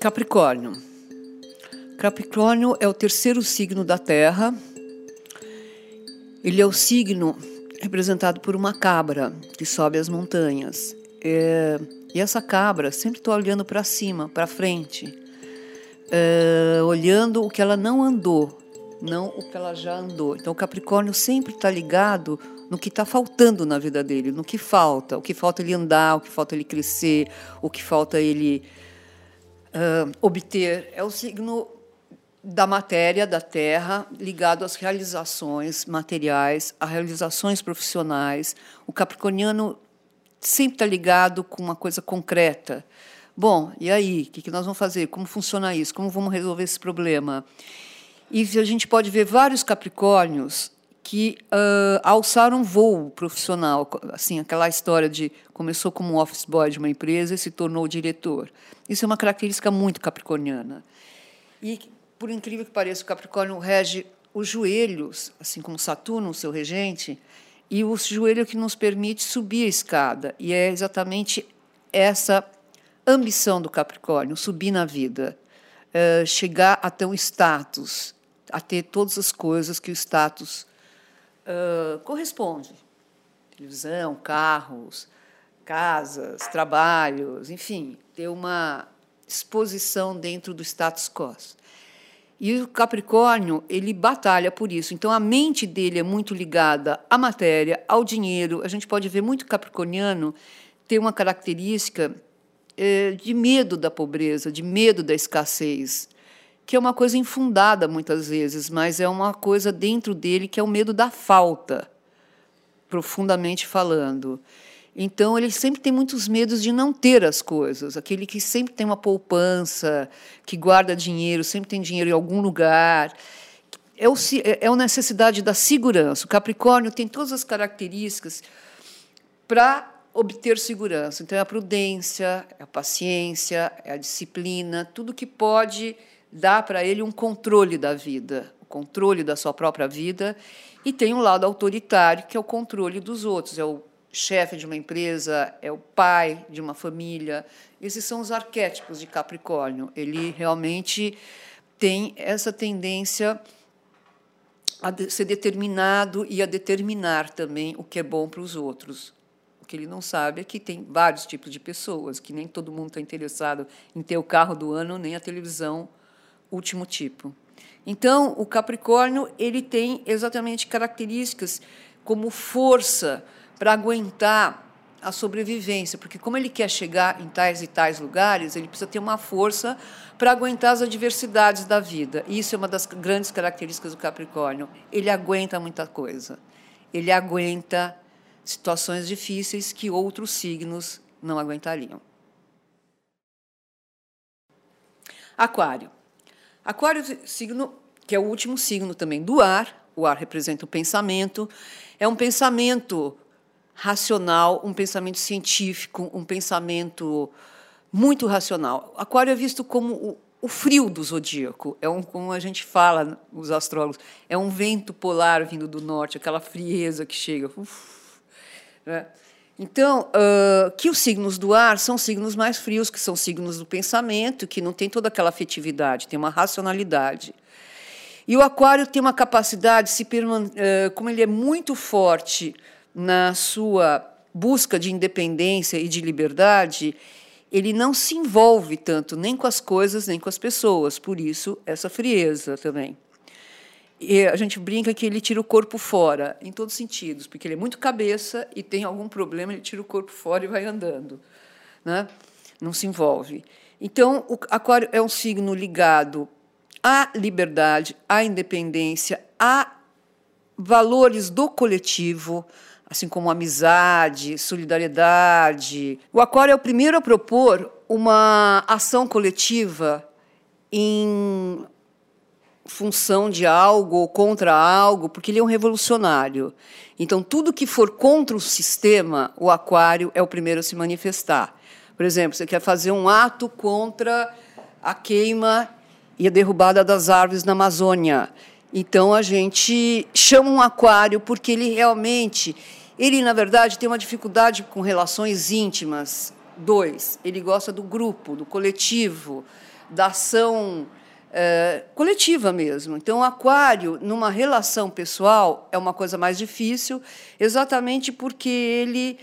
Capricórnio. Capricórnio é o terceiro signo da Terra. Ele é o signo representado por uma cabra que sobe as montanhas. É, e essa cabra sempre está olhando para cima, para frente, é, olhando o que ela não andou, não o que ela já andou. Então, o Capricórnio sempre está ligado no que está faltando na vida dele, no que falta, o que falta ele andar, o que falta ele crescer, o que falta ele uh, obter. É o signo da matéria, da terra, ligado às realizações materiais, às realizações profissionais. O capricorniano sempre está ligado com uma coisa concreta. Bom, e aí? O que nós vamos fazer? Como funciona isso? Como vamos resolver esse problema? E a gente pode ver vários capricórnios que uh, alçaram voo profissional, assim, aquela história de começou como office boy de uma empresa e se tornou diretor. Isso é uma característica muito capricorniana. E, por incrível que pareça, o Capricórnio rege os joelhos, assim como Saturno, o seu regente, e o joelho que nos permite subir a escada. E é exatamente essa ambição do Capricórnio, subir na vida, uh, chegar até um status, a ter todas as coisas que o status corresponde. Televisão, carros, casas, trabalhos, enfim, ter uma exposição dentro do status quo. E o Capricórnio, ele batalha por isso. Então, a mente dele é muito ligada à matéria, ao dinheiro. A gente pode ver muito capricorniano ter uma característica de medo da pobreza, de medo da escassez que é uma coisa infundada muitas vezes, mas é uma coisa dentro dele que é o medo da falta, profundamente falando. Então, ele sempre tem muitos medos de não ter as coisas. Aquele que sempre tem uma poupança, que guarda dinheiro, sempre tem dinheiro em algum lugar. É, o, é a necessidade da segurança. O Capricórnio tem todas as características para obter segurança. Então, é a prudência, é a paciência, é a disciplina, tudo que pode dá para ele um controle da vida, o controle da sua própria vida, e tem um lado autoritário, que é o controle dos outros, é o chefe de uma empresa, é o pai de uma família. Esses são os arquétipos de Capricórnio. Ele realmente tem essa tendência a ser determinado e a determinar também o que é bom para os outros. O que ele não sabe é que tem vários tipos de pessoas, que nem todo mundo está interessado em ter o carro do ano, nem a televisão último tipo. Então, o Capricórnio ele tem exatamente características como força para aguentar a sobrevivência, porque como ele quer chegar em tais e tais lugares, ele precisa ter uma força para aguentar as adversidades da vida. Isso é uma das grandes características do Capricórnio. Ele aguenta muita coisa. Ele aguenta situações difíceis que outros signos não aguentariam. Aquário. Aquário, signo que é o último signo também do ar, o ar representa o pensamento, é um pensamento racional, um pensamento científico, um pensamento muito racional. Aquário é visto como o, o frio do zodíaco, é um, como a gente fala, os astrólogos, é um vento polar vindo do norte, aquela frieza que chega. Uf, né? Então, uh, que os signos do ar são signos mais frios, que são signos do pensamento, que não tem toda aquela afetividade, tem uma racionalidade. E o aquário tem uma capacidade, se uh, como ele é muito forte na sua busca de independência e de liberdade, ele não se envolve tanto nem com as coisas nem com as pessoas, por isso essa frieza também. E a gente brinca que ele tira o corpo fora, em todos os sentidos, porque ele é muito cabeça e tem algum problema, ele tira o corpo fora e vai andando. Né? Não se envolve. Então, o Aquário é um signo ligado à liberdade, à independência, a valores do coletivo, assim como amizade, solidariedade. O Aquário é o primeiro a propor uma ação coletiva em função de algo ou contra algo, porque ele é um revolucionário. Então, tudo que for contra o sistema, o aquário é o primeiro a se manifestar. Por exemplo, você quer fazer um ato contra a queima e a derrubada das árvores na Amazônia. Então, a gente chama um aquário porque ele realmente, ele, na verdade, tem uma dificuldade com relações íntimas. Dois, ele gosta do grupo, do coletivo, da ação é, coletiva mesmo. Então, aquário, numa relação pessoal, é uma coisa mais difícil, exatamente porque ele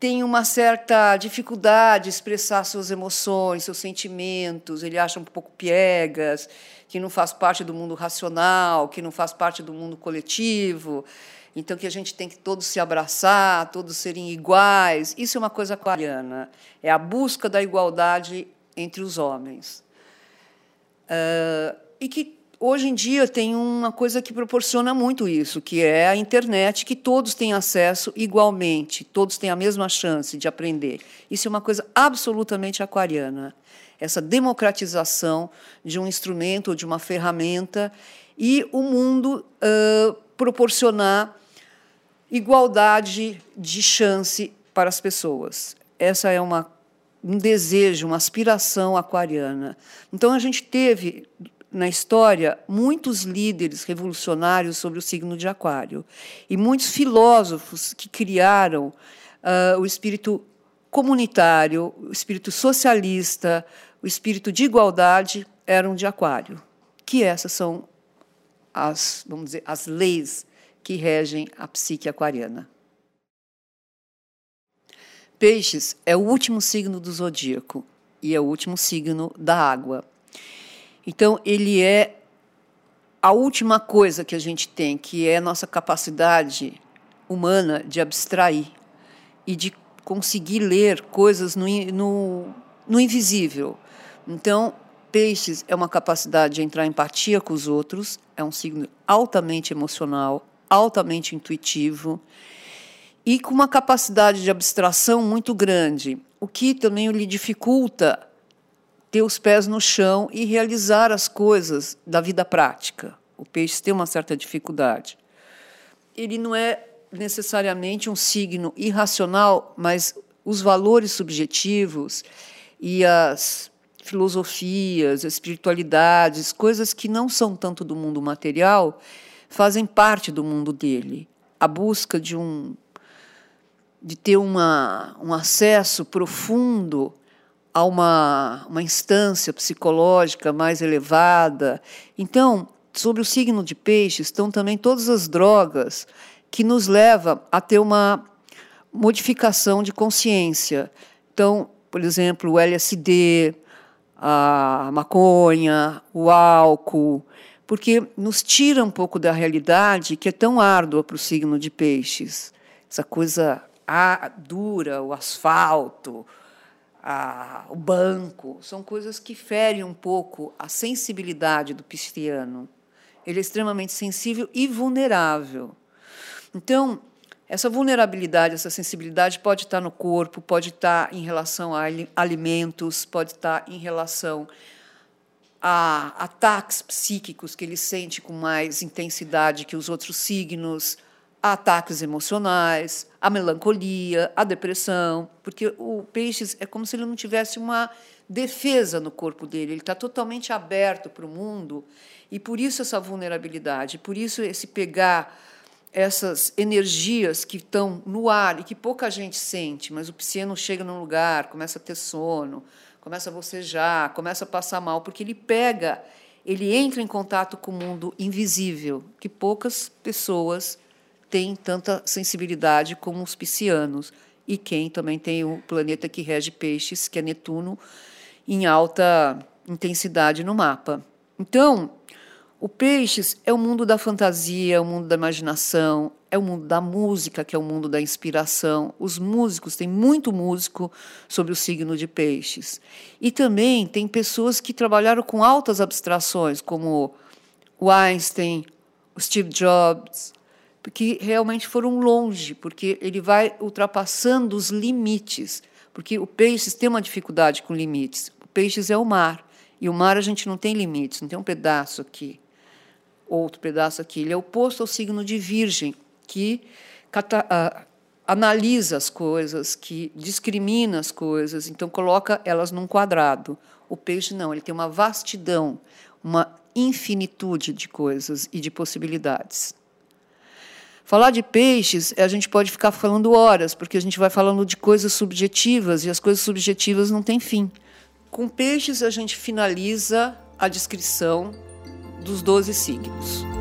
tem uma certa dificuldade de expressar suas emoções, seus sentimentos, ele acha um pouco piegas, que não faz parte do mundo racional, que não faz parte do mundo coletivo. Então, que a gente tem que todos se abraçar, todos serem iguais. Isso é uma coisa aquariana. É a busca da igualdade entre os homens. Uh, e que hoje em dia tem uma coisa que proporciona muito isso, que é a internet, que todos têm acesso igualmente, todos têm a mesma chance de aprender. Isso é uma coisa absolutamente aquariana. Essa democratização de um instrumento ou de uma ferramenta e o mundo uh, proporcionar igualdade de chance para as pessoas. Essa é uma um desejo, uma aspiração aquariana. Então a gente teve na história muitos líderes revolucionários sobre o signo de Aquário e muitos filósofos que criaram uh, o espírito comunitário, o espírito socialista, o espírito de igualdade eram de Aquário. Que essas são as, vamos dizer, as leis que regem a psique aquariana. Peixes é o último signo do zodíaco e é o último signo da água. Então, ele é a última coisa que a gente tem, que é a nossa capacidade humana de abstrair e de conseguir ler coisas no, no, no invisível. Então, Peixes é uma capacidade de entrar em empatia com os outros, é um signo altamente emocional, altamente intuitivo e com uma capacidade de abstração muito grande, o que também lhe dificulta ter os pés no chão e realizar as coisas da vida prática. O peixe tem uma certa dificuldade. Ele não é necessariamente um signo irracional, mas os valores subjetivos e as filosofias, espiritualidades, coisas que não são tanto do mundo material, fazem parte do mundo dele. A busca de um de ter uma, um acesso profundo a uma, uma instância psicológica mais elevada. Então, sobre o signo de peixes estão também todas as drogas que nos levam a ter uma modificação de consciência. Então, por exemplo, o LSD, a maconha, o álcool, porque nos tira um pouco da realidade que é tão árdua para o signo de peixes. Essa coisa a dura, o asfalto, a, o banco, são coisas que ferem um pouco a sensibilidade do pisciano. Ele é extremamente sensível e vulnerável. Então, essa vulnerabilidade, essa sensibilidade pode estar no corpo, pode estar em relação a alimentos, pode estar em relação a ataques psíquicos que ele sente com mais intensidade que os outros signos, a ataques emocionais, a melancolia, a depressão, porque o peixes é como se ele não tivesse uma defesa no corpo dele, ele está totalmente aberto para o mundo e por isso essa vulnerabilidade, por isso esse pegar essas energias que estão no ar e que pouca gente sente, mas o pisciano chega num lugar, começa a ter sono, começa a bocejar, começa a passar mal, porque ele pega, ele entra em contato com o mundo invisível, que poucas pessoas tem tanta sensibilidade como os piscianos. E quem também tem o planeta que rege peixes, que é Netuno, em alta intensidade no mapa. Então, o peixes é o mundo da fantasia, é o mundo da imaginação, é o mundo da música, que é o mundo da inspiração. Os músicos, tem muito músico sobre o signo de peixes. E também tem pessoas que trabalharam com altas abstrações, como o Einstein, o Steve Jobs, que realmente foram longe, porque ele vai ultrapassando os limites, porque o peixe tem uma dificuldade com limites. O peixe é o mar, e o mar a gente não tem limites, não tem um pedaço aqui, outro pedaço aqui. Ele é oposto ao signo de Virgem, que uh, analisa as coisas, que discrimina as coisas, então coloca elas num quadrado. O peixe não, ele tem uma vastidão, uma infinitude de coisas e de possibilidades. Falar de peixes, a gente pode ficar falando horas, porque a gente vai falando de coisas subjetivas e as coisas subjetivas não têm fim. Com peixes, a gente finaliza a descrição dos 12 signos.